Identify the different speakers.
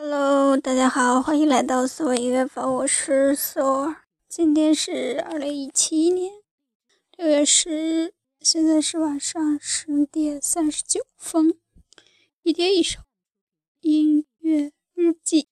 Speaker 1: Hello，大家好，欢迎来到思维音乐房，我是索尔。今天是二零一七年六月十日，现在是晚上十点三十九分。一天一首音乐日记。